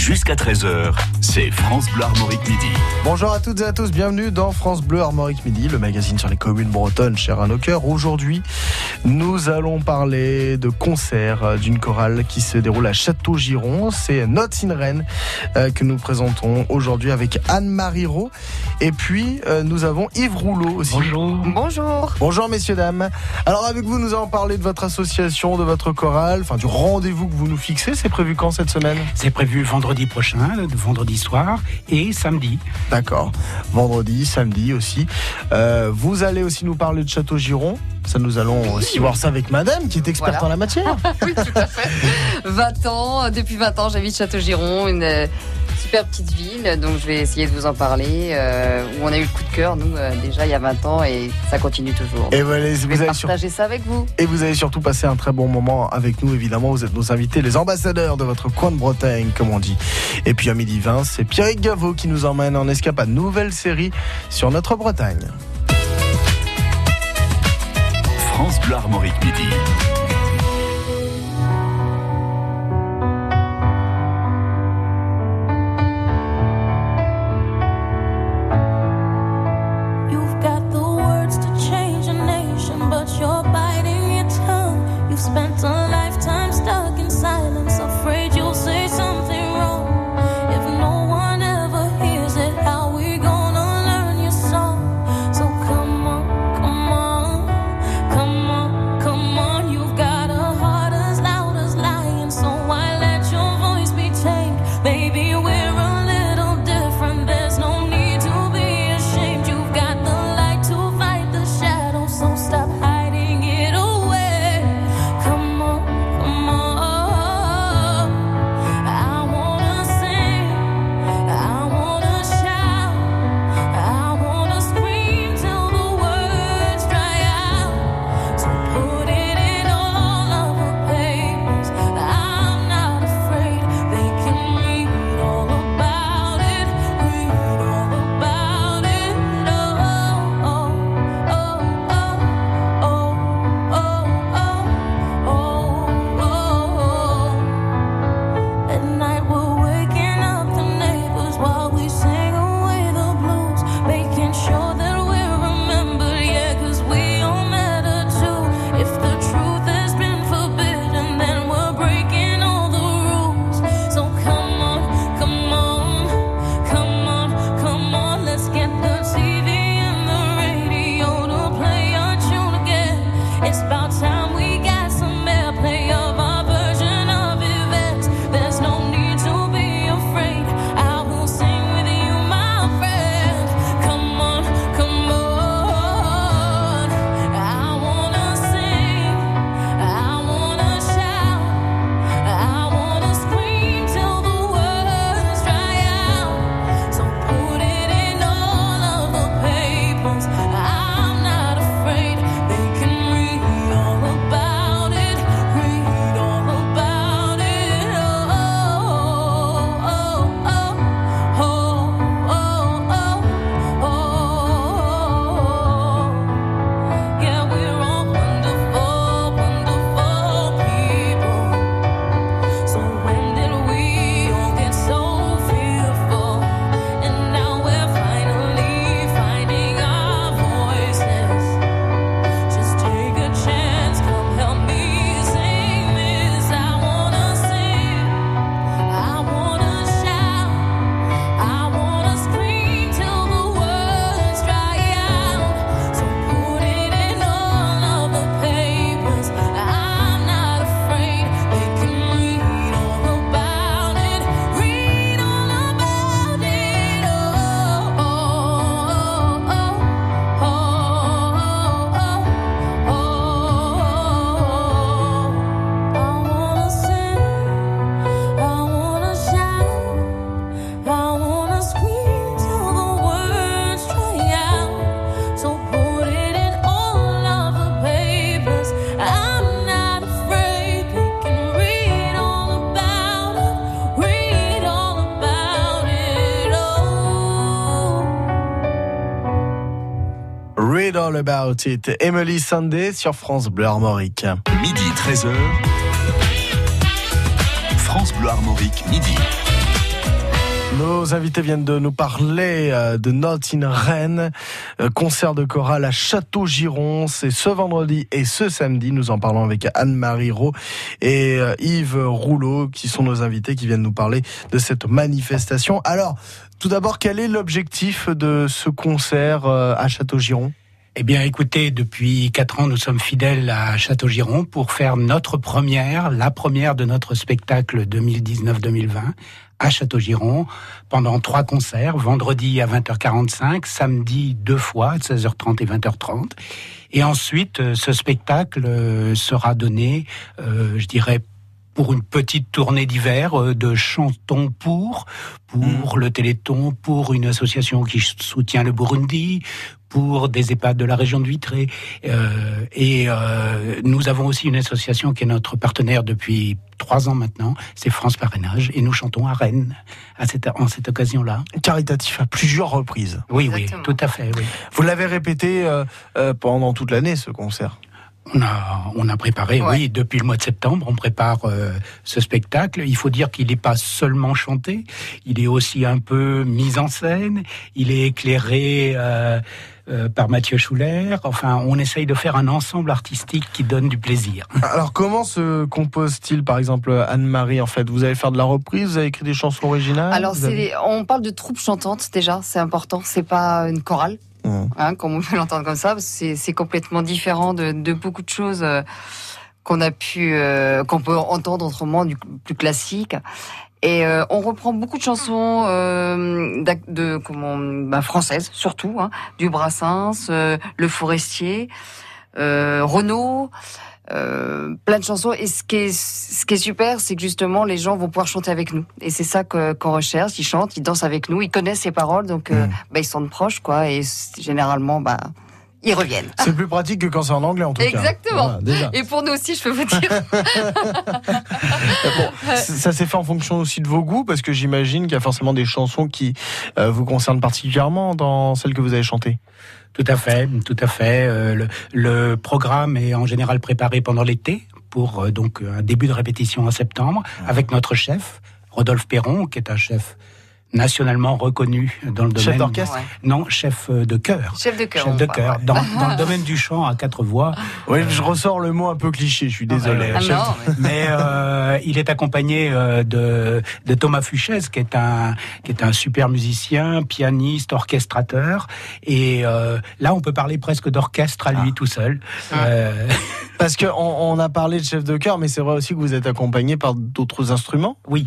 jusqu'à 13h, c'est France Bleu Armorique Midi. Bonjour à toutes et à tous, bienvenue dans France Bleu Armorique Midi, le magazine sur les communes bretonnes cher à nos cœurs. Aujourd'hui, nous allons parler de concert euh, d'une chorale qui se déroule à Château-Giron. C'est Notes in Rennes euh, que nous présentons aujourd'hui avec Anne-Marie Rowe. Et puis, euh, nous avons Yves Rouleau aussi. Bonjour. Bonjour. Bonjour messieurs, dames. Alors avec vous, nous allons parler de votre association, de votre chorale, enfin du rendez-vous que vous nous fixez. C'est prévu quand cette semaine? C'est prévu vendredi prochain, le vendredi soir et samedi. D'accord. Vendredi, samedi aussi. Euh, vous allez aussi nous parler de Château Giron. Ça, nous allons aussi voir ça avec madame qui est experte Voilà. en la matière. Oui, tout à fait. 20 ans, depuis 20 ans, j'habite Château-Giron, une euh, super petite ville. Donc, je vais essayer de vous en parler. euh, où on a eu le coup de cœur, nous, euh, déjà il y a 20 ans, et ça continue toujours. Et voilà, je vous vais avez sur- partager ça avec vous. Et vous avez surtout passé un très bon moment avec nous, évidemment. Vous êtes nos invités, les ambassadeurs de votre coin de Bretagne, comme on dit. Et puis à midi 20, c'est Pierrick Gaveau qui nous emmène en escapade nouvelle série sur notre Bretagne. France Bleu Armorique Midi. All about it. Emily Sunday sur France Bleu Armorique. Midi 13h. France Bleu Armorique, midi. Nos invités viennent de nous parler euh, de Notes in Rennes, euh, concert de chorale à Château-Giron. C'est ce vendredi et ce samedi. Nous en parlons avec Anne-Marie Rowe et euh, Yves Rouleau, qui sont nos invités, qui viennent nous parler de cette manifestation. Alors, tout d'abord, quel est l'objectif de ce concert à Château-Giron? Eh bien, écoutez, depuis quatre ans, nous sommes fidèles à Château-Giron pour faire notre première, la première de notre spectacle 2019-2020 à Château-Giron pendant trois concerts, vendredi à 20h45, samedi deux fois, 16h30 et 20h30. Et ensuite, euh, ce spectacle euh, sera donné, euh, je dirais, pour une petite tournée d'hiver de chantons pour, pour le Téléthon, pour une association qui soutient le Burundi, pour des EHPAD de la région de Vitré. Euh, et euh, nous avons aussi une association qui est notre partenaire depuis trois ans maintenant, c'est France Parrainage, et nous chantons à Rennes à cette, en cette occasion-là. Caritatif à plusieurs reprises. Oui, Exactement. oui, tout à fait, oui. Vous l'avez répété euh, euh, pendant toute l'année, ce concert. On a, on a préparé, Ouais. oui, depuis le mois de septembre, on prépare euh, ce spectacle. Il faut dire qu'il n'est pas seulement chanté, il est aussi un peu mis en scène, il est éclairé euh, euh, par Mathieu Schuller. Enfin, on essaye de faire un ensemble artistique qui donne du plaisir. Alors comment se compose-t-il par exemple Anne-Marie en fait? Vous allez faire de la reprise, vous avez écrit des chansons originales Alors, avez- on parle de troupes chantantes déjà, c'est important. C'est pas une chorale, Mmh. hein, comme on peut l'entendre comme ça. C'est complètement différent de, de beaucoup de choses euh, qu'on a pu, euh, qu'on peut entendre autrement, du plus classique. Et euh, on reprend beaucoup de chansons euh, de comment bah, françaises surtout, hein, du Brassens, euh, Le Forestier, euh, Renaud. Euh, plein de chansons et ce qui est ce qui est super c'est que justement les gens vont pouvoir chanter avec nous et c'est ça qu'on recherche ils chantent ils dansent avec nous ils connaissent les paroles donc euh, Mm. bah, ils sont proches quoi et généralement bah ils reviennent C'est plus pratique que quand c'est en anglais en tout cas. Exactement. Voilà, déjà. et pour nous aussi je peux vous dire Bon, ça s'est fait en fonction aussi de vos goûts parce que j'imagine qu'il y a forcément des chansons qui euh, vous concernent particulièrement dans celles que vous avez chantées. Tout à fait, tout à fait. Euh, le, le programme est en général préparé pendant l'été pour euh, donc un début de répétition en septembre avec notre chef Rodolphe Perron, qui est un chef nationalement reconnu dans le domaine. Chef d'orchestre Ouais. Non, chef euh, de chœur. chef de chœur Chef de chœur. ouais. Dans, dans le domaine du chant à quatre voix. Oui, je ressors le mot un peu cliché, je suis désolé. Ah, Ah Chef- non, mais- Mais euh, il est accompagné euh, de, de Thomas Fuchès, qui est un qui est un super musicien, pianiste, orchestrateur. Et euh, là, on peut parler presque d'orchestre à lui tout seul. Euh, Parce qu'on on a parlé de chef de chœur, mais c'est vrai aussi que vous êtes accompagné par d'autres instruments? oui.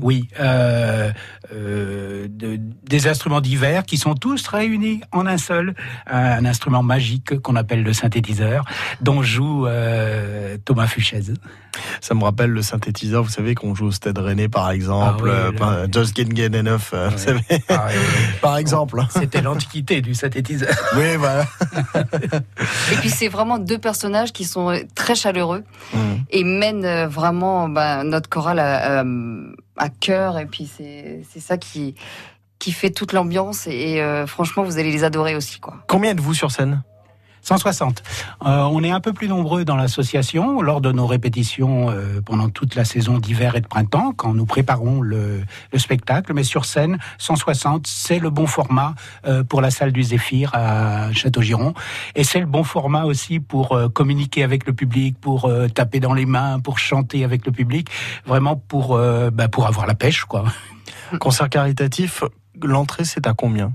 Oui, euh, euh, de- des instruments divers qui sont tous réunis en un seul, un, instrument magique qu'on appelle le synthétiseur, dont joue euh, Thomas Fuchès. Ça me rappelle le synthétiseur, vous savez, qu'on joue au Stade Rennais par exemple, Ah oui, euh, Just Get Get Enough, vous savez, Ah, oui, oui. par exemple. C'était l'antiquité du synthétiseur. Oui, voilà. et puis c'est vraiment deux personnages qui sont très chaleureux Mm. et mènent vraiment bah, notre chorale à, à- cœur et puis c'est c'est ça qui qui fait toute l'ambiance et euh, franchement vous allez les adorer aussi quoi. Combien êtes-vous sur scène? 160. Euh, on est un peu plus nombreux dans l'association lors de nos répétitions euh, pendant toute la saison d'hiver et de printemps, quand nous préparons le, le spectacle. Mais sur scène, 160, c'est le bon format euh, pour la salle du Zéphyr à Château-Giron. Et c'est le bon format aussi pour euh, communiquer avec le public, pour euh, taper dans les mains, pour chanter avec le public. Vraiment pour, euh, bah, pour avoir la pêche, quoi. Concert caritatif, l'entrée c'est à combien?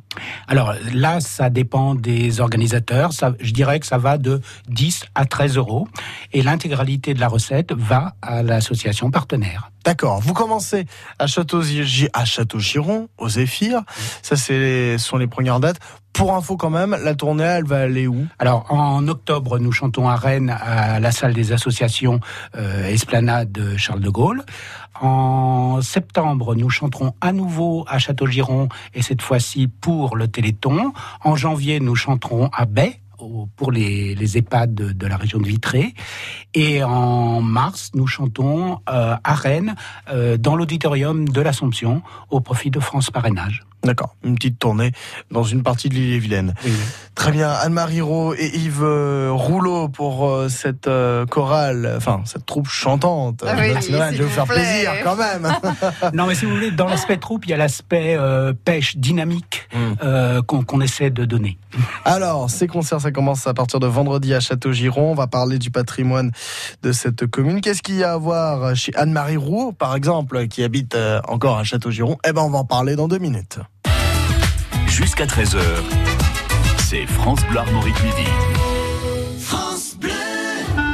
Alors là, ça dépend des organisateurs. Ça, je dirais que ça va de 10 à 13 euros. Et l'intégralité de la recette va à l'association partenaire. D'accord. Vous commencez à Château à Château-Giron, au Zéphyr. Ça, c'est ce sont les premières dates. Pour info, quand même, la tournée, elle va aller où? Alors en octobre, nous chantons à Rennes à la salle des associations euh, Esplanade de Charles de Gaulle. En septembre, nous chanterons à nouveau à Château-Giron et cette fois-ci pour le Téléthon. En janvier, nous chanterons à Baie pour les, les EHPAD de, de la région de Vitré. Et en mars, nous chantons euh, à Rennes, euh, dans l'auditorium de l'Assomption, au profit de France Parrainage. D'accord, une petite tournée dans une partie de l'île-et-Vilaine. Très bien, Anne-Marie Rowe et Yves euh, Rouleau pour euh, cette euh, chorale, enfin cette troupe chantante. Ah oui, s'il je vais vous faire plaît. plaisir quand même. Non, mais si vous voulez, dans l'aspect troupe, il y a l'aspect euh, pêche dynamique Mm. euh, qu'on essaie de donner. Alors, ces concerts, ça commence à partir de vendredi à Château-Giron. On va parler du patrimoine de cette commune. Qu'est-ce qu'il y a à voir chez Anne-Marie Roux, par exemple, qui habite encore à Château-Giron? Eh ben, on va en parler dans deux minutes. Jusqu'à 13h, c'est France Bleu Armorique Midi.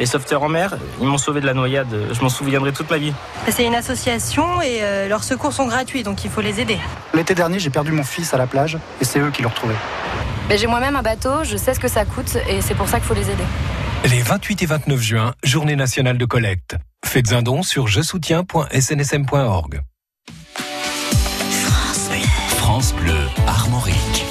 Les sauveteurs en mer, ils m'ont sauvé de la noyade. Je m'en souviendrai toute ma vie. C'est une association et euh, leurs secours sont gratuits, donc il faut les aider. L'été dernier, j'ai perdu mon fils à la plage et c'est eux qui l'ont retrouvé. Mais j'ai moi-même un bateau, je sais ce que ça coûte et c'est pour ça qu'il faut les aider. Les 28 et 29 juin, journée nationale de collecte. Faites un don sur je soutiens.snsm.org. France Bleu Armorique.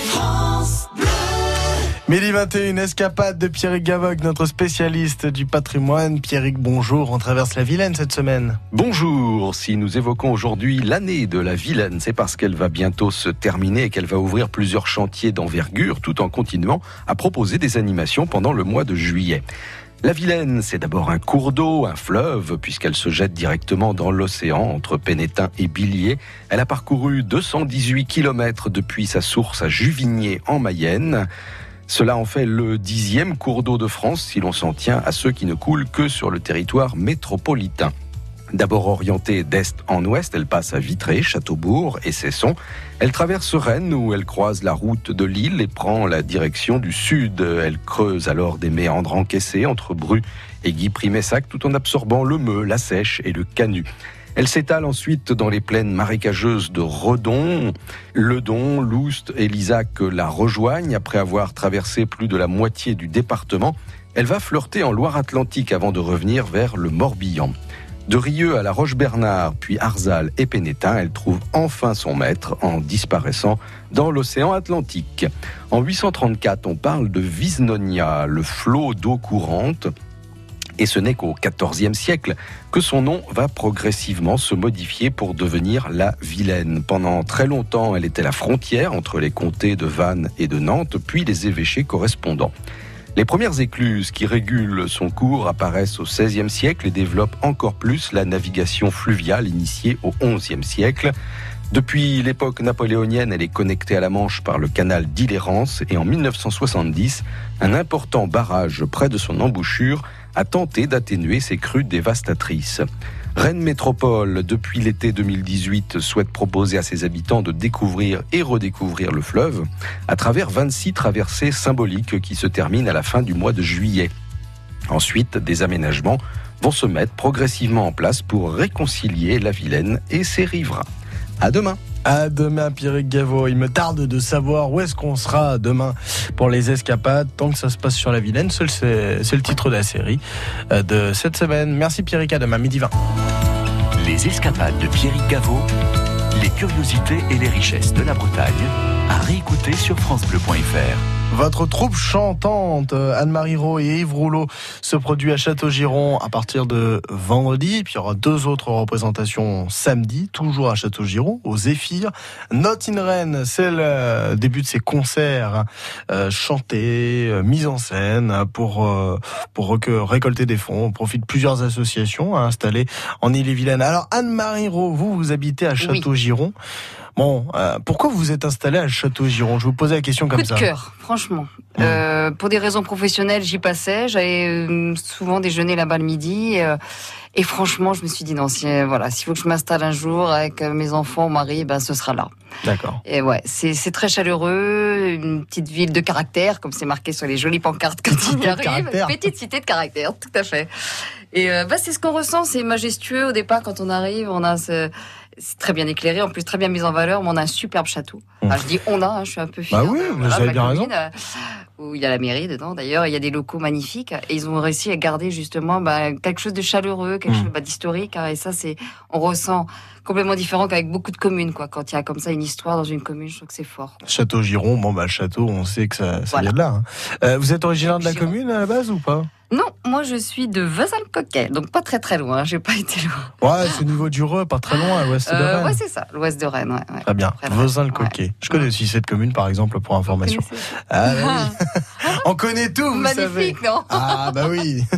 Midi 21, escapade de Pierrick Gavoc, notre spécialiste du patrimoine. Pierrick, bonjour. On traverse la Vilaine cette semaine. Bonjour, si nous évoquons aujourd'hui l'année de la Vilaine, c'est parce qu'elle va bientôt se terminer et qu'elle va ouvrir plusieurs chantiers d'envergure tout en continuant à proposer des animations pendant le mois de juillet. La Vilaine, c'est d'abord un cours d'eau, un fleuve, puisqu'elle se jette directement dans l'océan entre Pénétin et Billiers. Elle a parcouru 218 km depuis sa source à Juvigné en Mayenne. Cela en fait le dixième cours d'eau de France si l'on s'en tient à ceux qui ne coulent que sur le territoire métropolitain. D'abord orientée d'est en ouest, elle passe à Vitré, Châteaubourg et Cesson. Elle traverse Rennes où elle croise la route de Lille et prend la direction du sud. Elle creuse alors des méandres encaissés entre Bru et Guy-Primessac tout en absorbant le Meux, la Sèche et le Canut. Elle s'étale ensuite dans les plaines marécageuses de Redon. Ledon, Loust et Lisac la rejoignent après avoir traversé plus de la moitié du département. Elle va flirter en Loire-Atlantique avant de revenir vers le Morbihan. De Rieux à la Roche-Bernard, puis Arzal et Pénétin, elle trouve enfin son maître en disparaissant dans l'océan Atlantique. En 834, on parle de Visnonia, le flot d'eau courante. Et ce n'est qu'au XIVe siècle que son nom va progressivement se modifier pour devenir la Vilaine. Pendant très longtemps, elle était la frontière entre les comtés de Vannes et de Nantes, puis les évêchés correspondants. Les premières écluses qui régulent son cours apparaissent au XVIe siècle et développent encore plus la navigation fluviale initiée au XIe siècle. Depuis l'époque napoléonienne, elle est connectée à la Manche par le canal d'Île-Hérence et en 1970, un important barrage près de son embouchure a tenté d'atténuer ces crues dévastatrices. Rennes Métropole, depuis l'été 2018, souhaite proposer à ses habitants de découvrir et redécouvrir le fleuve à travers 26 traversées symboliques qui se terminent à la fin du mois de juillet. Ensuite, des aménagements vont se mettre progressivement en place pour réconcilier la Vilaine et ses riverains. À demain. À demain, Pierrick Gaveau. Il me tarde de savoir où est-ce qu'on sera demain pour les escapades. Tant que ça se passe sur la Vilaine, c'est le titre de la série euh, de cette semaine. Merci Pierrick, à demain, midi 20. Les escapades de Pierrick Gaveau, les curiosités et les richesses de la Bretagne, à réécouter sur FranceBleu.fr. Votre troupe chantante, euh, Anne-Marie Rowe et Yves Rouleau, se produit à Château-Giron à partir de vendredi. Puis il y aura deux autres représentations samedi, toujours à Château-Giron, au Zéphyr. Not in Rennes, c'est le début de ces concerts euh, chantés, euh, mis en scène pour, euh, pour récolter des fonds. On profite de plusieurs associations installées en Ille-et-Vilaine. Alors Anne-Marie Rowe, vous, vous habitez à Château-Giron. Bon, euh, pourquoi vous vous êtes installé à Château-Giron? Je vous posais la question comme Coup ça. de cœur, franchement. Euh, pour des raisons professionnelles, j'y passais. J'allais euh, souvent déjeuner là-bas le midi. euh, et franchement, je me suis dit, non, si, voilà, s'il faut que je m'installe un jour avec mes enfants, mon mari, ben, ce sera là. D'accord. Et ouais, c'est très chaleureux, une petite ville de caractère, comme c'est marqué sur les jolies pancartes quand il arrive. Petite cité de caractère, tout à fait. Et euh, bah, c'est ce qu'on ressent, c'est majestueux au départ quand on arrive, on a ce... C'est très bien éclairé, en plus très bien mis en valeur, mais on a un superbe château. Enfin, je dis on a, hein, je suis un peu fière. Bah oui, de- vous avez bien raison. commune, Où il y a la mairie dedans d'ailleurs, il y a des locaux magnifiques et ils ont réussi à garder justement bah, quelque chose de chaleureux, quelque Mm. chose bah, d'historique. hein, et ça, c'est, on ressent complètement différent qu'avec beaucoup de communes. Quoi. Quand il y a comme ça une histoire dans une commune, je trouve que c'est fort. Château Giron, bon bah le château, on sait que ça, ça Voilà. vient de là. hein. Euh, vous êtes originaire de la commune à la base ou pas? Non, moi je suis de Vezin-le-Coquet, donc pas très très loin, j'ai pas été loin. Ouais, c'est au niveau du Reux, pas très loin, à l'ouest de Euh, Rennes. ouais, c'est ça, l'ouest de Rennes. Ouais, ouais. Très bien. Très, très Vezin le coquet. Je connais aussi cette commune, par exemple, pour information. Ah, oui. On connaît tout, vous savez. Magnifique, non Ah, bah oui.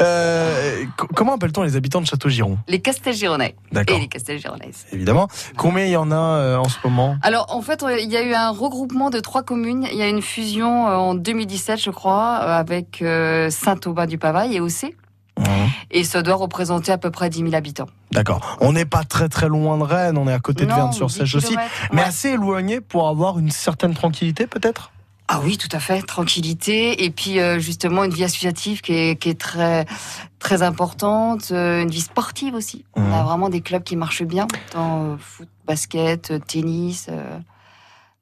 Euh, co- comment appelle-t-on les habitants de Château-Giron? Les Castelgironais. D'accord. Et les Castelgironaises. Évidemment. Combien il y en a euh, en ce moment? Alors, en fait, il y a eu un regroupement de trois communes. Il y a une fusion euh, en 2017, je crois, avec euh, Saint-Aubin-du-Pavail et Océ. Et ça doit représenter à peu près 10 000 habitants. D'accord. On n'est pas très très loin de Rennes, on est à côté de Verne-sur-Sèche 10 aussi, mais assez éloigné pour avoir une certaine tranquillité peut-être? Ah oui, tout à fait, tranquillité. Et puis euh, justement une vie associative qui est, qui est très très importante, euh, une vie sportive aussi. On a vraiment des clubs qui marchent bien, dans euh, foot, basket, tennis.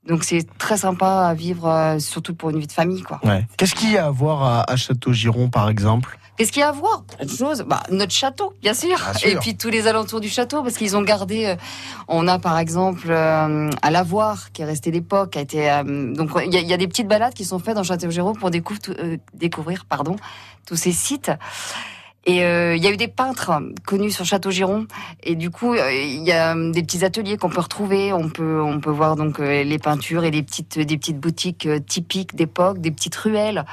Donc c'est très sympa à vivre, surtout pour une vie de famille, quoi. Ouais. Qu'est-ce qu'il y a à voir à, à Château-Giron par exemple? Qu'est-ce qu'il y a à voir Plein de choses. Bah, notre château, bien sûr. Bien sûr. Et puis tous les alentours du château, parce qu'ils ont gardé. euh, on a par exemple euh, à Lavoir, qui est resté d'époque, a été. euh, donc il y, a- il y a des petites balades qui sont faites dans Château-Giron pour découvrir, euh, découvrir, pardon, tous ces sites. Et euh, il y a eu des peintres connus sur Château-Giron, et du coup euh, il y a des petits ateliers qu'on peut retrouver. On peut on peut voir donc euh, les peintures et des petites des petites boutiques typiques d'époque, des petites ruelles.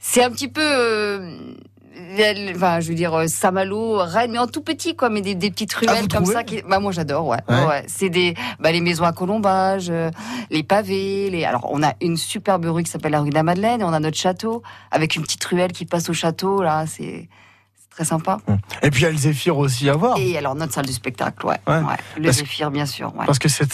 C'est un petit peu euh, enfin, je veux dire, euh, Saint-Malo, Rennes, mais en tout petit, quoi, mais des, des petites Ah, ruelles comme trouvez ça. Qui... Bah, moi, j'adore, ouais. Ouais. ouais. C'est des, bah, les maisons à colombage, euh, les pavés, les. Alors, on a une superbe rue qui s'appelle la rue de la Madeleine, et on a notre château avec une petite ruelle qui passe au château, là, c'est très sympa. Et puis il y a le Zéphyr aussi à voir. Et alors, notre salle de spectacle, ouais. Ouais. ouais. Le Parce- Zéphyr, bien sûr, ouais. Parce que c'est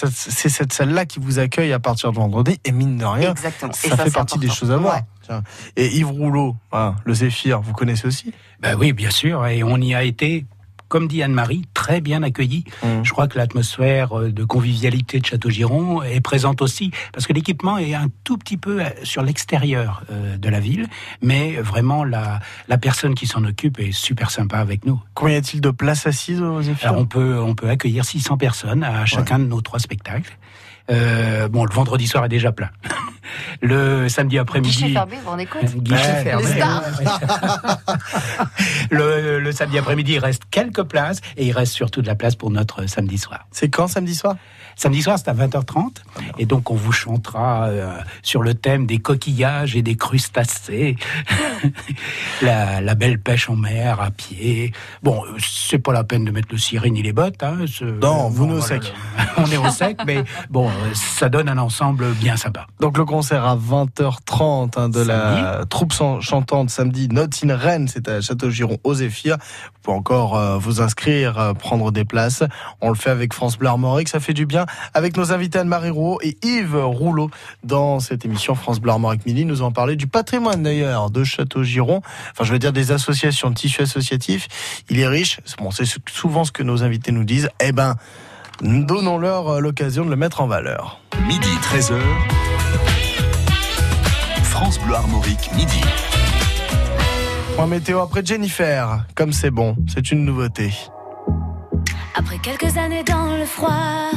cette- salle-là qui vous accueille à partir de vendredi, et mine de rien, Exactement. ça, Et ça, fait partie des choses à voir. Tiens. Et Yves Rouleau, le Zéphyr, vous connaissez aussi Ben oui, bien sûr, et on y a été, comme dit Anne-Marie, très bien accueillis. Je crois que l'atmosphère euh, de convivialité de Château-Giron est présente aussi, parce que l'équipement est un tout petit peu euh, sur l'extérieur euh, de la ville, mais vraiment la, la personne qui s'en occupe est super sympa avec nous. Combien y a-t-il de places assises au Zéphyr? Alors on peut, on peut accueillir 600 personnes à chacun de nos trois spectacles. Euh, bon, le vendredi soir est déjà plein. Le samedi Guichet après-midi. fermé, vous rendez compte Guichet fermé. Le, le samedi après-midi, il reste quelques places et il reste surtout de la place pour notre samedi soir. C'est quand samedi soir? Samedi soir, c'est à 20h30 et donc on vous chantera euh, sur le thème des coquillages et des crustacés, la, la belle pêche en mer à pied. Bon, euh, c'est pas la peine de mettre le ciré ni les bottes. Hein, ce- Non, vous nous sec. On est au sec, mais bon, euh, ça donne un ensemble bien sympa. Donc le concert à 20h30 hein, de la troupe chantante samedi Note in Rennes, c'est à Château-Giron au Zéphyr. Vous pouvez encore euh, vous inscrire, euh, prendre des places. On le fait avec France Bleu Armorique, ça fait du bien. Avec nos invités Anne-Marie Rouault et Yves Rouleau dans cette émission France Bleu Armorique Midi. Nous allons parler du patrimoine d'ailleurs de Château-Giron. Enfin, je veux dire des associations, de tissu associatif. Il est riche. Bon, c'est souvent ce que nos invités nous disent. Eh ben, donnons-leur euh, l'occasion de le mettre en valeur. Midi 13h. France Bleu Armorique, midi. Point météo après Jennifer. Comme c'est bon, c'est une nouveauté. Après quelques années dans le froid,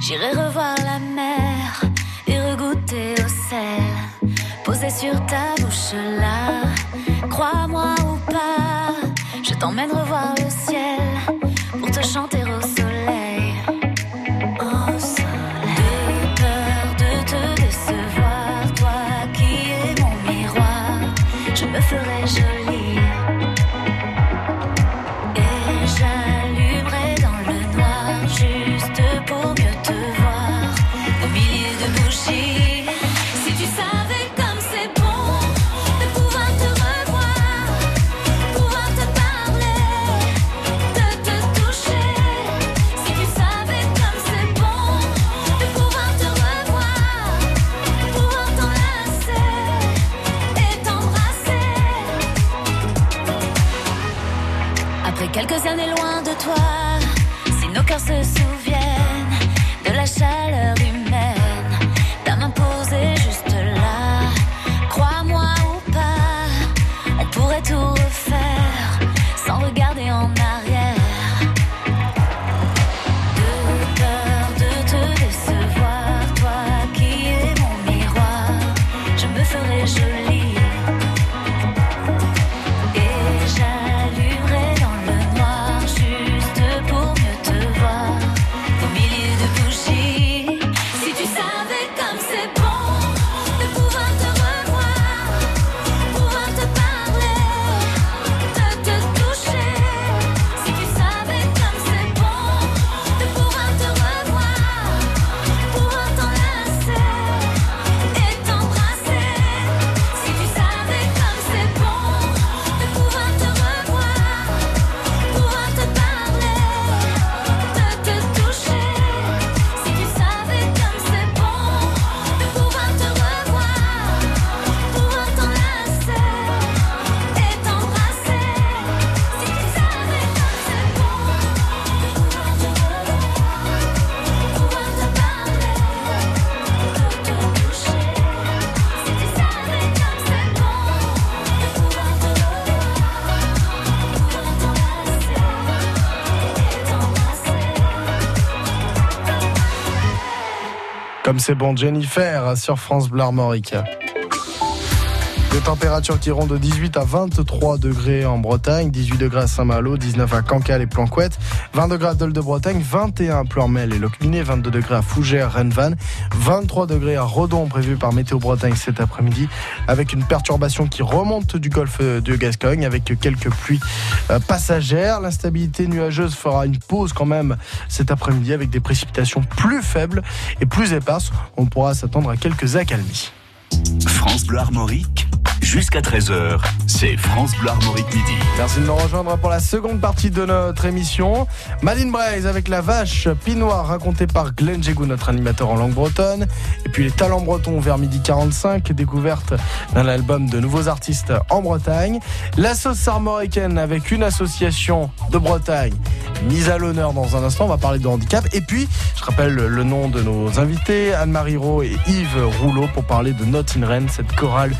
j'irai revoir la mer et regoûter au sel. Posé sur ta bouche là, crois-moi ou pas, je t'emmène revoir le ciel pour te chanter Comme c'est bon, Jennifer sur France Bleu Armorique. Des températures qui iront de 18 à 23 degrés en Bretagne, 18 degrés à Saint-Malo, 19 à Cancale et Planquette, 20 degrés à Dole de Bretagne, 21 à Pleurmel et Locminé, 22 degrés à Fougères, Rennes-Vannes, 23 degrés à Redon prévu par Météo Bretagne cet après-midi avec une perturbation qui remonte du golfe de Gascogne avec quelques pluies euh, passagères. L'instabilité nuageuse fera une pause quand même cet après-midi avec des précipitations plus faibles et plus éparses. On pourra s'attendre à quelques accalmies. France Bleu Armorique, jusqu'à 13h, c'est France Bleu Armorique Midi. Merci de nous rejoindre pour la seconde partie de notre émission. Maline Braise avec la vache Pinoire racontée par Glenn Jégou, notre animateur en langue bretonne. Et puis les talents bretons vers midi 45, découverte d'un album de nouveaux artistes en Bretagne. La sauce armoricaine avec une association de Bretagne mise à l'honneur dans un instant. On va parler de handicap. Et puis, je rappelle le nom de nos invités, Anne-Marie Rowe et Yves Rouleau pour parler de Note in cette chorale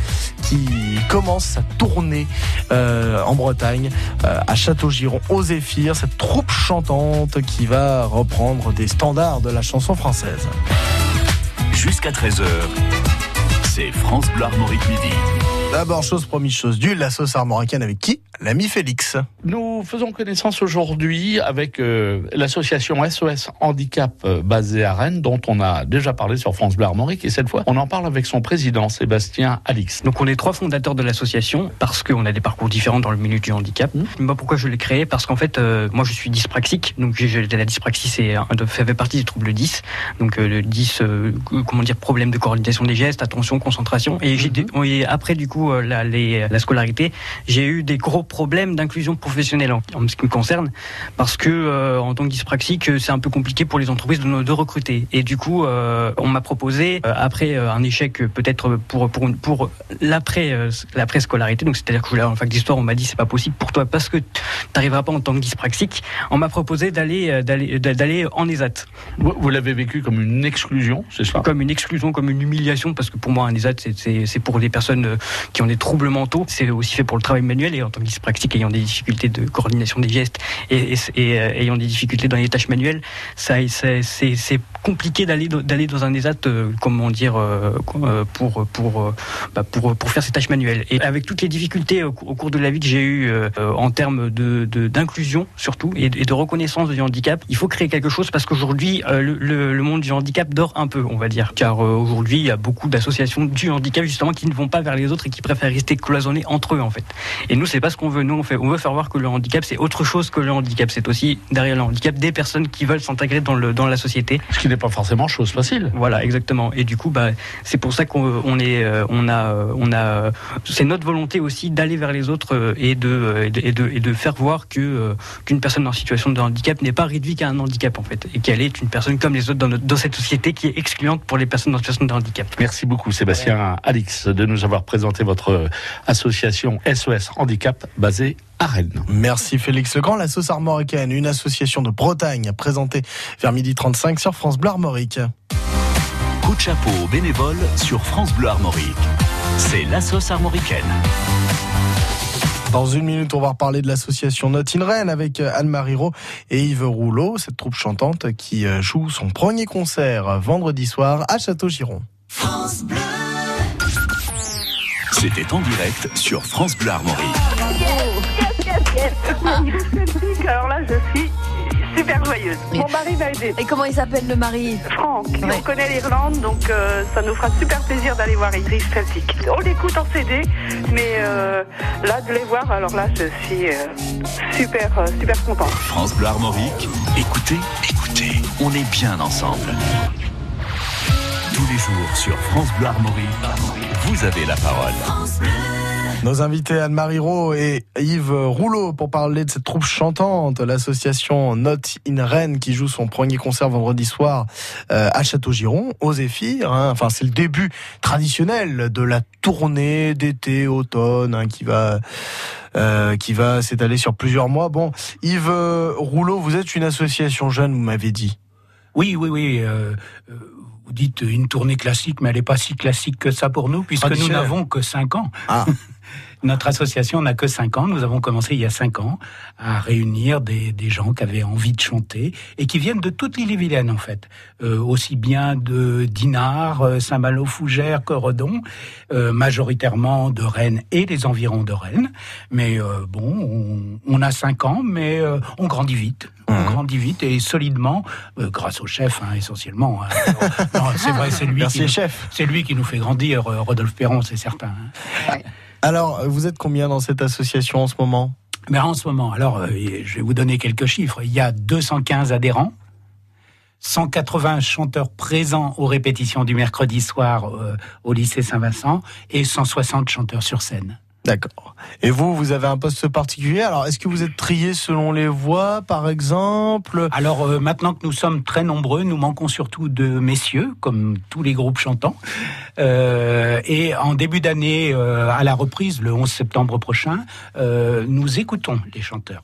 qui commence sa tournée euh, en Bretagne, euh, à Château-Giron, au Zéphyr, cette troupe chantante qui va reprendre des standards de la chanson française. Jusqu'à 13h, c'est France Bleu Armorique Midi. D'abord, chose promise, chose due, la sauce armoricaine avec qui? L'ami Félix. Nous faisons connaissance aujourd'hui avec euh, l'association SOS Handicap euh, basée à Rennes, dont on a déjà parlé sur France Bleu Armorique, et cette fois, on en parle avec son président, Sébastien Alix. Donc on est trois fondateurs de l'association parce qu'on a des parcours différents dans le milieu du handicap. Moi pourquoi je l'ai créé Parce qu'en fait euh, moi je suis dyspraxique, donc j'ai- j'ai- la dyspraxie c'est un de- fait partie du trouble 10. Donc euh, le 10, euh, comment dire, problème de coordination des gestes, attention, concentration. Et, j'ai et après du coup euh, la, les- la scolarité, j'ai eu des gros problèmes d'inclusion professionnelle en, en ce qui me concerne, parce que euh, en tant que dyspraxique euh, c'est un peu compliqué pour les entreprises de, de recruter. Et du coup euh, on m'a proposé euh, après euh, un échec euh, peut-être pour pour pour l'après euh, l'après scolarité, donc c'est-à-dire que je voulais en fac d'histoire, on m'a dit c'est pas possible pour toi parce que tu n'arriveras pas en tant que dyspraxique. On m'a proposé d'aller euh, d'aller d'aller en ESAT. Vous, vous l'avez vécu comme une exclusion, c'est ça? Comme une exclusion, comme une humiliation, parce que pour moi, un ESAT, c'est- pour les personnes euh, qui ont des troubles mentaux. C'est aussi fait pour le travail manuel et en tant que dyspraxique ayant des difficultés de coordination des gestes et, euh, ayant des difficultés dans les tâches manuelles, ça, c'est compliqué d'aller d'aller dans un ESAT, euh, comment dire, euh, euh, pour pour bah, pour pour faire ces tâches manuelles. Et avec toutes les difficultés au, cou- au cours de la vie que j'ai eu en termes de d'inclusion surtout et de, reconnaissance du handicap, il faut créer quelque chose parce qu'aujourd'hui le, le- monde du handicap dort un peu, on va dire, car aujourd'hui il y a beaucoup d'associations du handicap justement qui ne vont pas vers les autres et qui préfèrent rester cloisonnés entre eux en fait. Et nous c'est pas ce qu'on veut. Nous on fait on veut faire voir que le handicap c'est autre chose que le handicap. C'est aussi derrière le handicap des personnes qui veulent s'intégrer dans le dans la société. Ce qui n'est pas forcément chose facile. Voilà, exactement. Et du coup, bah, c'est pour ça qu'on on est, euh, on a, euh, on a, c'est notre volonté aussi d'aller vers les autres euh, et de, et de, et de, faire voir que qu'une personne en situation de handicap n'est pas réduite qu'à un handicap en fait, et qu'elle est une personne comme les autres dans, notre- dans cette société qui est excluante pour les personnes en situation de handicap. Merci beaucoup Sébastien Alix de nous avoir présenté votre association SOS Handicap basée à Rennes. Merci Félix Legrand. La sauce armoricaine, une association de Bretagne, présentée vers midi 35 sur France Bleu Armorique. Coup de chapeau aux bénévoles sur France Bleu Armorique. C'est la sauce armoricaine. Dans une minute, on va reparler de l'association Note in Rennes avec euh, Anne-Marie Rowe et Yves Rouleau, cette troupe chantante qui euh, joue son premier concert vendredi soir à Château-Giron. C'était en direct sur France Bleu Armorique. Magnifique. Alors là, je suis super joyeuse. Mon mari m'a aidé. Et comment il s'appelle le mari Franck, on connaît l'Irlande, donc euh, ça nous fera super plaisir d'aller voir Idris Celtic. On l'écoute en CD, mais euh, là, de les voir, alors là, je suis euh, super, euh, super contente. France Bleu Armorique. Écoutez, écoutez, on est bien ensemble. Tous les jours sur France Bleu Armorique, vous avez la parole. Nos invités Anne-Marie Rowe et Yves Rouleau pour parler de cette troupe chantante, l'association Note in Rennes qui joue son premier concert vendredi soir euh, à Château-Giron, aux Zéphyr. hein. Enfin, c'est le début traditionnel de la tournée d'été, automne hein, qui va euh, qui va s'étaler sur plusieurs mois. Bon, Yves Rouleau, vous êtes une association jeune, vous m'avez dit. Oui, oui, oui. euh, euh, vous dites une tournée classique, mais elle n'est pas si classique que ça pour nous, puisque nous n'avons que 5 ans. Ah. Notre association n'a que 5 ans. Nous avons commencé il y a 5 ans à réunir des, des gens qui avaient envie de chanter et qui viennent de toute l'île-et-Vilaine, en fait. Euh, aussi bien de Dinard, euh, Saint-Malo, Fougères, Corredon, euh, majoritairement de Rennes et des environs de Rennes. Mais euh, bon, on, on a 5 ans, mais euh, on grandit vite. On grandit vite et solidement, euh, grâce au chef hein, essentiellement. hein. C'est vrai, c'est lui, Merci, qui nous- chef. c'est lui qui nous fait grandir, euh, Rodolphe Perron, c'est certain. hein. Alors, vous êtes combien dans cette association en ce moment? Mais en ce moment, alors, euh, je vais vous donner quelques chiffres. Il y a 215 adhérents, 180 chanteurs présents aux répétitions du mercredi soir euh, au lycée Saint-Vincent et 160 chanteurs sur scène. D'accord. Et vous, vous avez un poste particulier? Alors, est-ce que vous êtes trié selon les voix, par exemple? Alors euh, maintenant que nous sommes très nombreux, nous manquons surtout de messieurs, comme tous les groupes chantants. Euh, et en début d'année, euh, à la reprise, le 11 septembre prochain, euh, nous écoutons les chanteurs.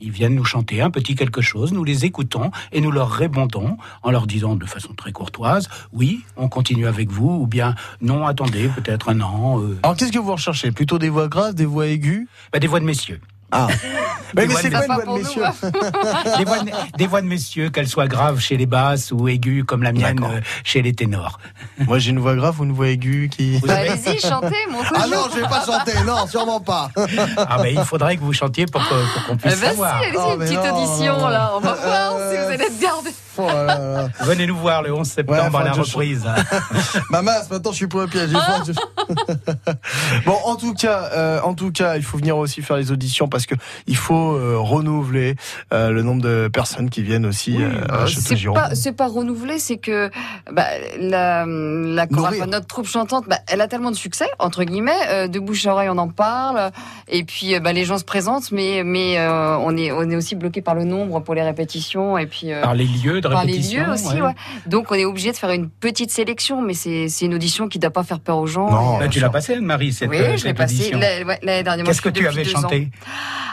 Ils viennent nous chanter un petit quelque chose, nous les écoutons et nous leur répondons en leur disant de façon très courtoise, oui, on continue avec vous, ou bien non, attendez, peut-être un an. euh, Alors, qu'est-ce que vous recherchez? Plutôt des voix grasses, des voix aiguës? Bah, des voix de messieurs. Ah. Mais c'est quoi une voix de messieurs des, voix de, des voix de messieurs, qu'elles soient graves chez les basses ou aiguës comme la mienne euh, chez les ténors. Moi, j'ai une voix grave ou une voix aiguë qui. Bah, Allez-y, chantez, montrez Ah non, je vais pas chanter, non, sûrement pas. Ah ben il faudrait que vous chantiez pour qu'on puisse ben si, savoir. allez-y, Oh, une petite non, audition non, non. là. On va voir si vous allez être gardé. Oh là là. Venez nous voir le 11 septembre Ouais, à la reprise. Mamas, maintenant je suis pour le piège. je- bon, en tout cas, euh, en tout cas, il faut venir aussi faire les auditions parce que il faut euh, renouveler euh, le nombre de personnes qui viennent aussi euh, à C'est Château-Giron. pas, c'est pas renouvelé, c'est que bah, la, la chorale, Nourrir. enfin, notre troupe chantante, bah, elle a tellement de succès entre guillemets, euh, de bouche à oreille on en parle, et puis euh, bah, les gens se présentent, mais mais euh, on est on est aussi bloqué par le nombre pour les répétitions et puis euh, Par les lieux de par les lieux aussi, ouais. ouais. Donc on est obligé de faire une petite sélection, mais c'est une audition qui ne doit pas faire peur aux gens. Non, Bah, tu l'as passé Anne-Marie cette, oui, euh, je l'ai cette passé audition. la- ouais, l'année dernière. Qu'est-ce que tu avais chanté?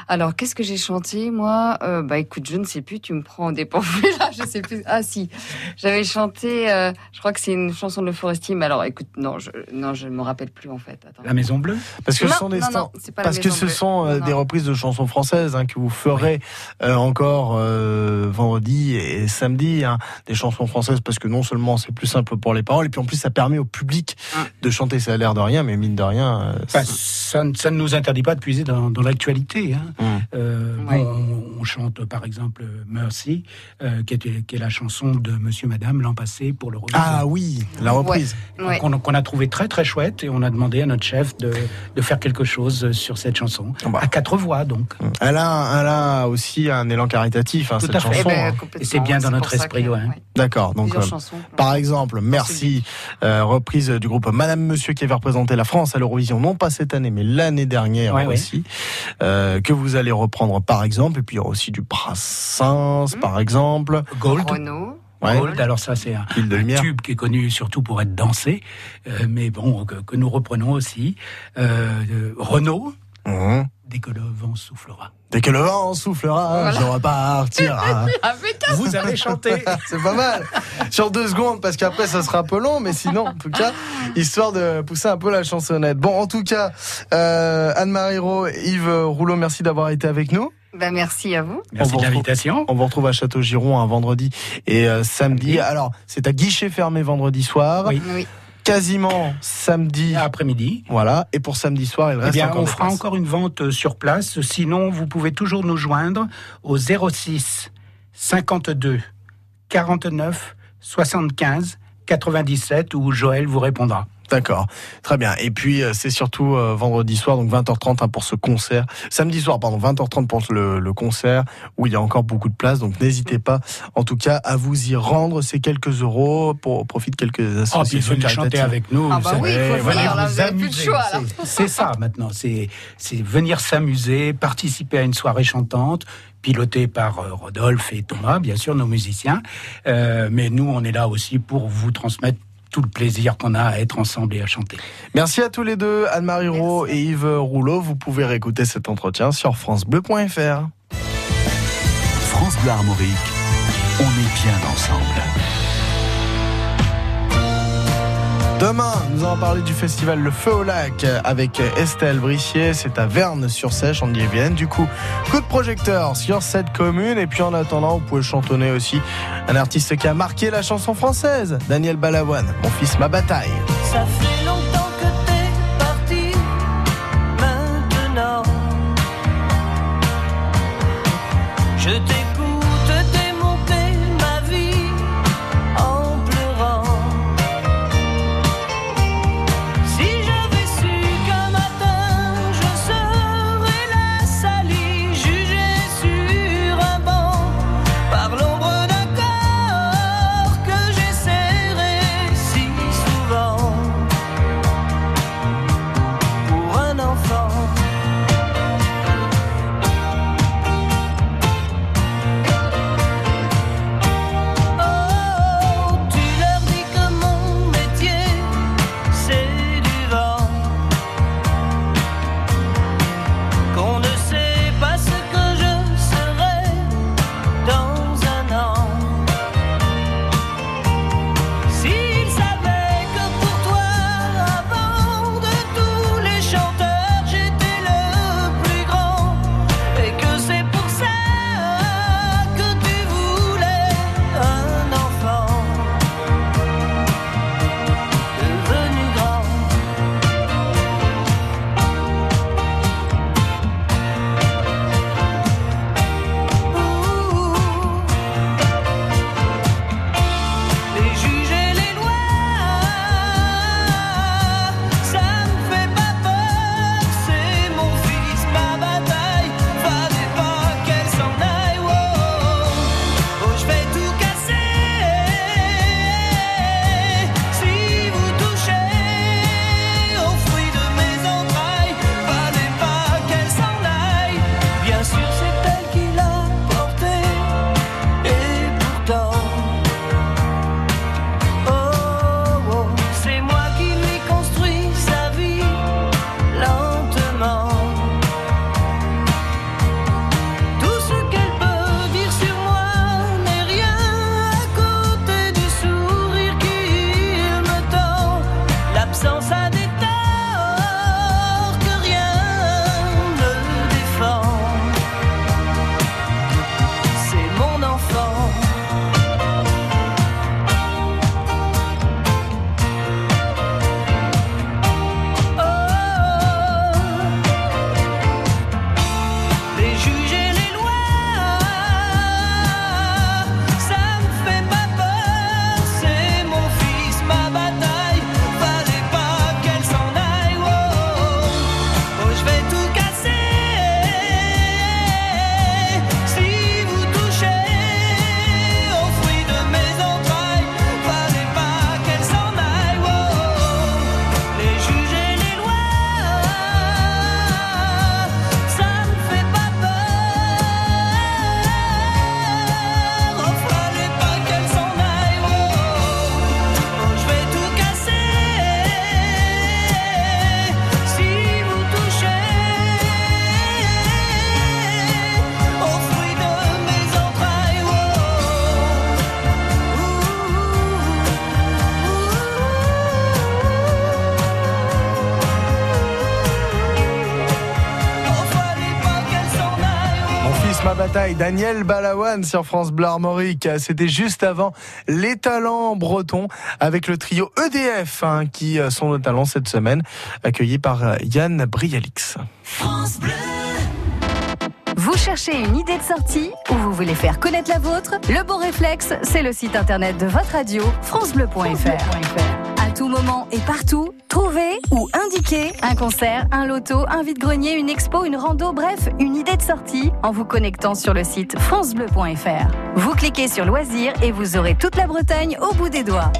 Alors, qu'est-ce que j'ai chanté, moi? Euh, Bah, écoute, je ne sais plus, tu me prends au dépourvu, là, je sais plus. Ah, si, j'avais chanté, euh, je crois que c'est une chanson de Le Forestier, mais alors, écoute, non, je non, je ne me rappelle plus, en fait. Attends. La Maison Bleue? Parce que Non, ce sont des non, non, c'est pas la parce que ce sont euh, Non, des reprises de chansons françaises hein, que vous ferez euh, encore euh, vendredi et samedi, hein, des chansons françaises parce que non seulement c'est plus simple pour les paroles et puis en plus ça permet au public Hum. de chanter. Ça a l'air de rien, mais mine de rien, euh, Bah, ça, ne- ça ne nous interdit pas de puiser dans, dans l'actualité. Hein. Hum. Euh, on, on chante par exemple Mercy, euh, qui, est, qui est la chanson de Monsieur Madame l'an passé pour le ah oui, la reprise. Ouais. qu'on a trouvé très très chouette et on a demandé à notre chef de, de faire quelque chose sur cette chanson Ah bah. à quatre voix donc Elle a, elle a aussi un élan caritatif, hein, Tout cette à fait. chanson. Eh ben, hein. Et c'est bien dans notre esprit, que- ouais. D'accord. Donc, euh, chansons. par exemple, merci, euh, reprise du groupe Madame Monsieur qui avait représenté la France à l'Eurovision, non pas cette année, mais l'année dernière Ouais, ouais. aussi, euh, que vous allez reprendre par exemple, et puis il y aura aussi du Brassens, Mhm. par exemple. Gold. Renaud. Ouais. Gold, alors ça c'est un, tube qui est connu surtout pour être dansé, euh, mais bon que, que nous reprenons aussi. Euh, Renaud, Mhm. Dès que le vent soufflera. Dès que le vent soufflera, je repartira. Vous avez chanté. C'est pas mal. Sur deux secondes, parce qu'après, ça sera un peu long, mais sinon, en tout cas, histoire de pousser un peu la chansonnette. Bon, en tout cas, euh, Anne-Marie Rowe, Yves Rouleau, merci d'avoir été avec nous. Ben, merci à vous. Merci On de l'invitation. On vous retrouve à Château-Giron un vendredi et euh, samedi. Alors, c'est à guichet fermé vendredi soir. Oui. Oui. Quasiment samedi Après-midi. Voilà. Et pour samedi soir, il Eh reste bien, encore on fera encore une vente euh, sur place. Sinon, vous pouvez toujours nous joindre au 06 52 49 75 97 où Joël vous répondra. D'accord, très bien. Et puis euh, c'est surtout euh, vendredi soir, donc 20h30 hein, pour ce concert. Samedi soir, pardon, 20h30 pour le, le concert où il y a encore beaucoup de place. Donc n'hésitez pas, en tout cas, à vous y rendre. C'est quelques euros pour au profit de quelques Oh, puis associations venez chanter caritatives. avec nous. Ah bah oui, il faut venir, voilà, là, vous vous avez plus de amuser. choix, là. C'est- ça maintenant. C'est c'est venir s'amuser, participer à une soirée chantante, pilotée par euh, Rodolphe et Thomas, bien sûr, nos musiciens. Euh, mais nous, on est là aussi pour vous transmettre tout le plaisir qu'on a à être ensemble et à chanter. Merci à tous les deux, Anne-Marie Rowe et Yves Rouleau. Vous pouvez réécouter cet entretien sur francebleu.fr. France Bleu Armorique, on est bien ensemble. Demain, nous allons parler du festival Le Feu au Lac avec Estelle Brissier. C'est à Verne-sur-Sèche, en Yvelines. Du coup, coup de projecteur sur cette commune. Et puis en attendant, vous pouvez chantonner aussi un artiste qui a marqué la chanson française, Daniel Balavoine. Mon fils, ma bataille. Daniel Balawan sur France Bleu Armorique. C'était juste avant les talents bretons avec le trio EDF hein, qui sont nos talents cette semaine, accueillis par euh, Yann Brialix. France Bleu. Vous cherchez une idée de sortie ou vous voulez faire connaître la vôtre? Le bon réflexe, c'est le site internet de votre radio, francebleu.fr. tout moment et partout, trouvez ou indiquez un concert, un loto, un vide-grenier, une expo, une rando, bref, une idée de sortie en vous connectant sur le site francebleu.fr. Vous cliquez sur loisirs et vous aurez toute la Bretagne au bout des doigts.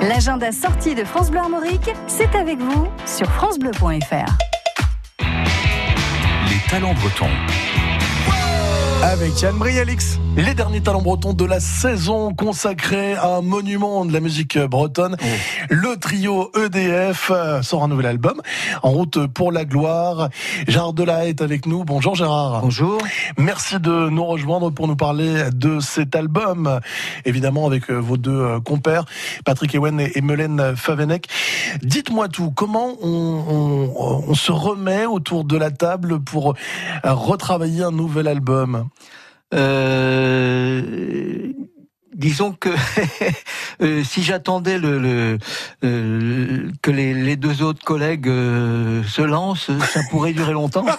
L'agenda sortie de France Bleu Armorique, c'est avec vous sur francebleu.fr. Les talents bretons. Avec Yann Brialix. Les derniers talents bretons de la saison consacrés à un monument de la musique bretonne. Le trio EDF euh, sort un nouvel album en route pour la gloire. Gérard Delahaye est avec nous. Bonjour Gérard. Bonjour. Merci de nous rejoindre pour nous parler de cet album. Évidemment avec euh, vos deux euh, compères, Patrick Ewen et Melaine Favenec. Dites-moi tout, comment on, on- on se remet autour de la table pour retravailler un nouvel album? Euh, disons que euh, si j'attendais le, le- euh, que les, les deux autres collègues euh, se lancent, ça pourrait durer longtemps.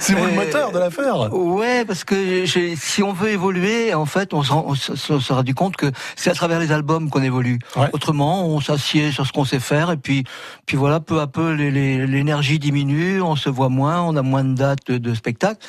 C'est vous le moteur de l'affaire. Ouais, parce que si on veut évoluer, en fait, on se, rend- on se- se sera rendu compte que c'est à travers les albums qu'on évolue. Autrement, on s'assied sur ce qu'on sait faire et puis, puis voilà, peu à peu, l'énergie diminue, on se voit moins, on a moins de dates de, spectacles.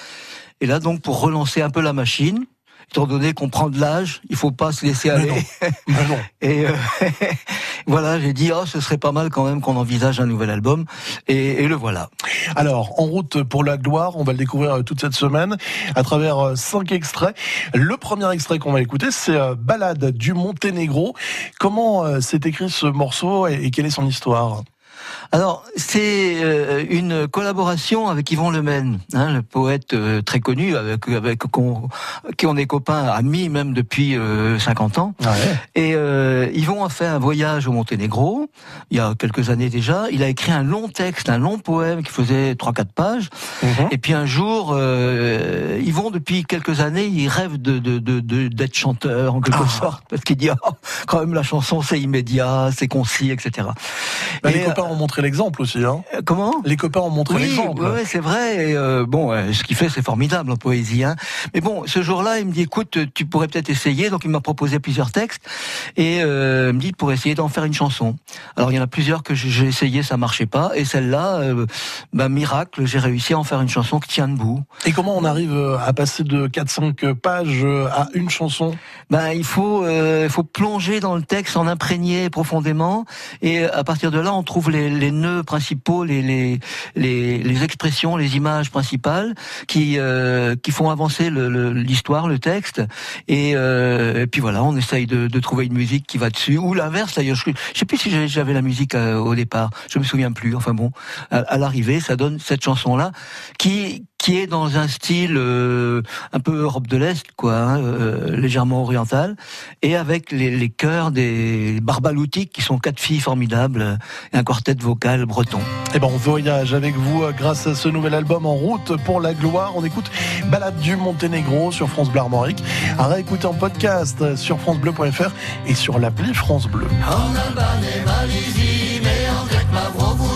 Et là, donc, pour relancer un peu la machine, étant donné qu'on prend de l'âge, il faut pas se laisser aller. Et euh, voilà, j'ai dit, oh, ce serait pas mal quand même qu'on envisage un nouvel album. Et, et le voilà. Alors, en route pour la gloire, on va le découvrir euh, toute cette semaine à travers euh, cinq extraits. Le premier extrait qu'on va écouter, c'est Balade du Monténégro. Comment s'est écrit ce morceau et quelle est son histoire? Alors, c'est euh, une collaboration avec Yvon Lemaine, hein, le poète euh, très connu, avec, avec qui on est copains, amis même depuis euh, 50 ans. Et euh, Yvon a fait un voyage au Monténégro, il y a quelques années déjà. Il a écrit un long texte, un long poème qui faisait 3-4 pages. Et puis un jour, euh, Yvon, depuis quelques années, il rêve de de- de- de- d'être chanteur en quelque sorte, parce qu'il dit, oh, quand même, la chanson, c'est immédiat, c'est concis, etc. Bah, Les Et, copains ont montré l'exemple aussi. Hein. Comment? Les copains ont montré oui, l'exemple. ouais, c'est vrai. Et, euh, bon, euh, ce qu'il fait, c'est formidable en poésie. Hein. Mais bon, ce jour-là, il me dit, écoute, tu pourrais peut-être essayer. Donc, il m'a proposé plusieurs textes et euh, il me dit pour essayer d'en faire une chanson. Alors, il y en a plusieurs que j'ai essayé, ça marchait pas. Et celle-là, euh, bah, miracle, j'ai réussi à en faire une chanson qui tient debout. Et comment on arrive euh, à passer de 4-5 pages euh, à une chanson? Ben, il faut, euh, il faut plonger dans le texte, en imprégner profondément, et à partir de là, on trouve les, les nœuds principaux, les, les, les, expressions, les images principales qui, euh, qui font avancer l'histoire, le, texte. Et, euh, et puis voilà, on essaye de, trouver une musique qui va dessus, ou l'inverse. D'ailleurs, je, je sais plus si j'avais- la musique euh, au départ. Je me souviens plus. Enfin bon, à l'arrivée, ça donne cette chanson-là qui qui est dans un style euh, un peu Europe de l'Est, quoi, hein, euh, légèrement oriental, et avec les, les chœurs des Barbaloutiques, qui sont quatre filles formidables, et un quartet vocal breton. Eh ben, on voyage avec vous euh, grâce à ce nouvel album en route pour la gloire. On écoute Balade du Monténégro sur France Bleu Armorique. À réécouter en podcast sur francebleu.fr et sur l'appli France Bleu. En Albanais, Malaisie, mais en grec, Mavrovunio,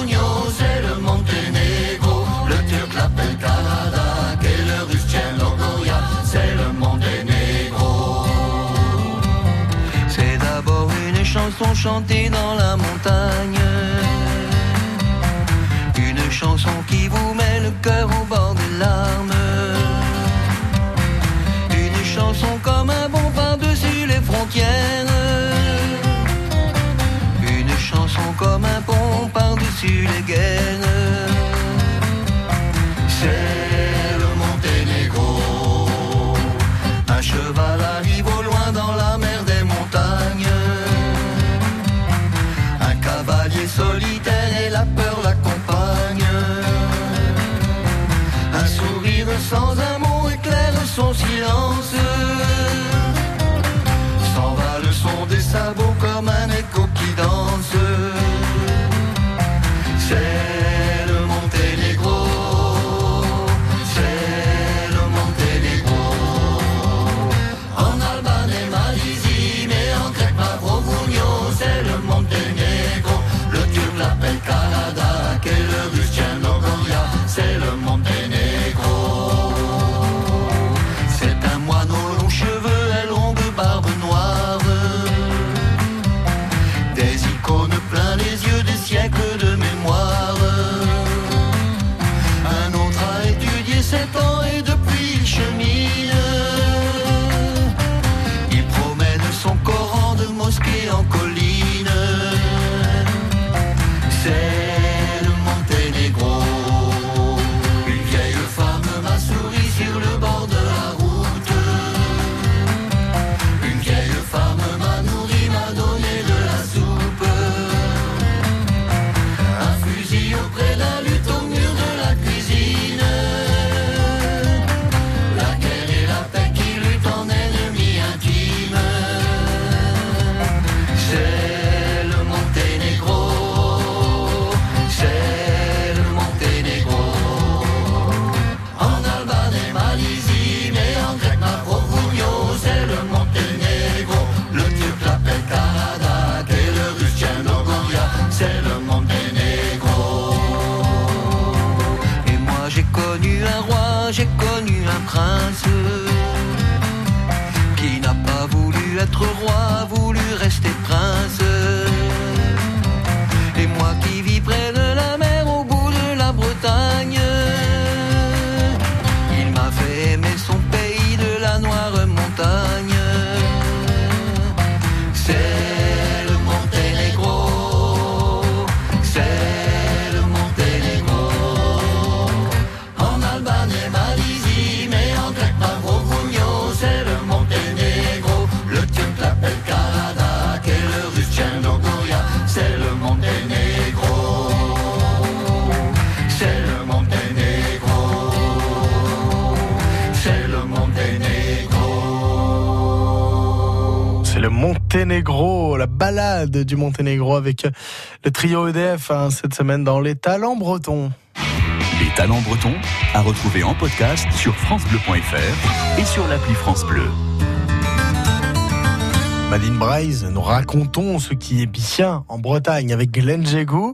chanson chantée dans la montagne. Une chanson qui vous met le cœur au bord des larmes. Une chanson comme un bon par-dessus les frontières. Une chanson comme un pont par-dessus les guerres. mélancolie. Le Monténégro, la balade du Monténégro avec le trio EDF hein, cette semaine dans les talents bretons. Les talents bretons à retrouver en podcast sur francebleu.fr et sur l'appli France Bleu. Madine Braise, nous racontons ce qui est bien en Bretagne avec Glenn Jégou.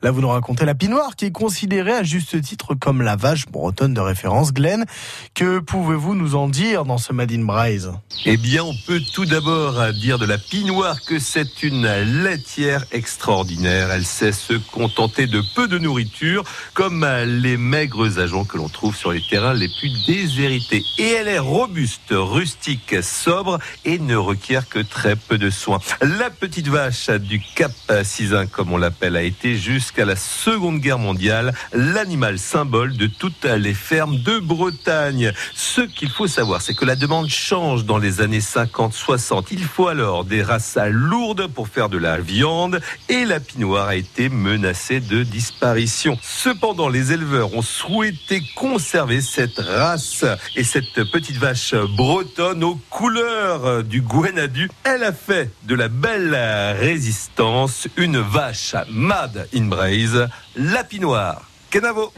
Là, vous nous racontez la pinoire qui est considérée à juste titre comme la vache bretonne de référence. Glenn, que pouvez-vous nous en dire dans ce Madine Braise? Eh bien, on peut tout d'abord dire de la pinoire que c'est une laitière extraordinaire. Elle sait se contenter de peu de nourriture, comme les maigres agents que l'on trouve sur les terrains les plus déshérités. Et elle est robuste, rustique, sobre et ne requiert que très peu de soins. La petite vache du Cap Cisin, comme on l'appelle, a été jusqu'à la Seconde Guerre mondiale l'animal symbole de toutes les fermes de Bretagne. Ce qu'il faut savoir, c'est que la demande change dans les années 50-60. Il faut alors des races lourdes pour faire de la viande et la pinoire a été menacée de disparition. Cependant, les éleveurs ont souhaité conserver cette race et cette petite vache bretonne aux couleurs du Gwenadu. Elle a fait de la belle résistance une vache mad in Braise, la pinoire. Kenavo.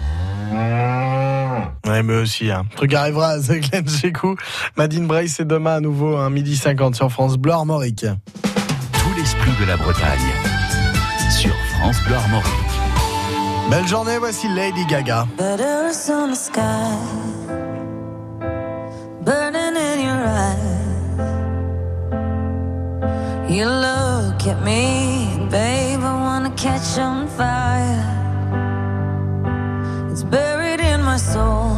Ouais, mais aussi, hein. Truc arrivera avec Glenn Jégou. Madine Braise, c'est demain à nouveau, un midi 50 sur France Bleu Armorique. Tout l'esprit de la Bretagne sur France Bleu Armorique. Belle journée, voici Lady Gaga. Letters on the sky, burning in your eyes. You look at me, catch on fire. It's buried in my soul,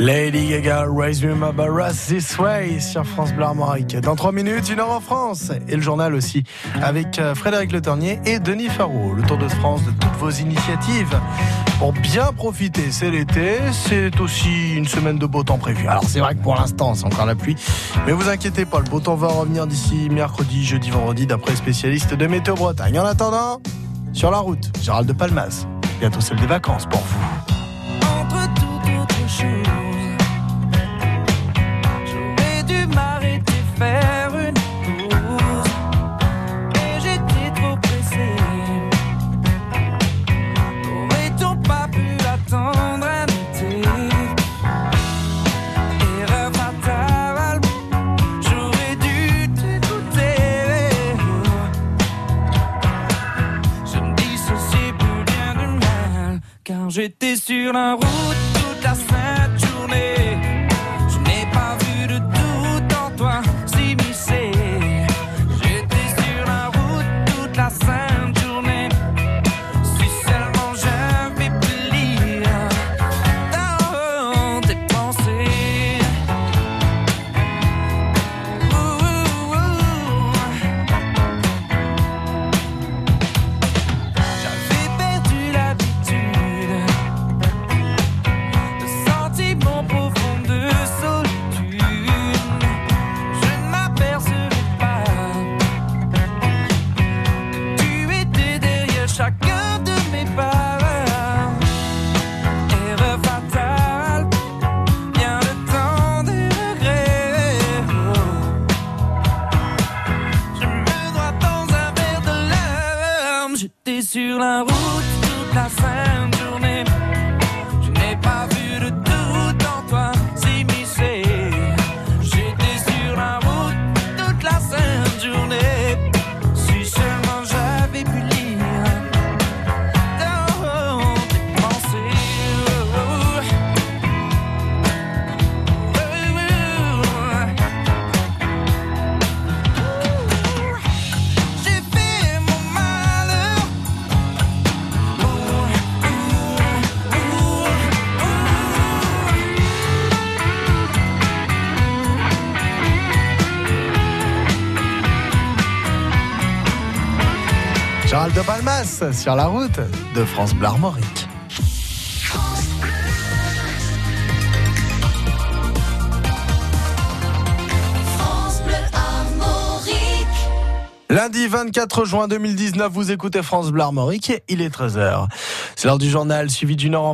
Lady Gaga, Raise Me My Barras This Way sur France Bleu Armorique. Dans 3 minutes, une heure en France. Et le journal aussi, avec euh, Frédéric Le Ternier et Denis Farraud. Le Tour de France de toutes vos initiatives pour bien profiter. C'est l'été, c'est aussi une semaine de beau temps prévu. Alors c'est vrai que pour l'instant, c'est encore la pluie. Mais vous inquiétez pas, le beau temps va revenir d'ici mercredi, jeudi, vendredi, d'après spécialistes de Météo Bretagne. En attendant, sur la route, Gérald de Palmas. Bientôt celle des vacances pour vous. entre toute autre chose. Faire une pause. Et j'étais trop pressé. Aurait-on pas pu attendre un été? Erreur fatale, j'aurais dû t'écouter. Je me dissociais plus bien du mal Car j'étais sur la route de Palmas sur la route de France Bleu Armorique. France Bleu Armorique. Lundi 24 juin 2019, vous écoutez France Bleu Armorique, il est 13h. C'est l'heure du journal suivi d'une heure en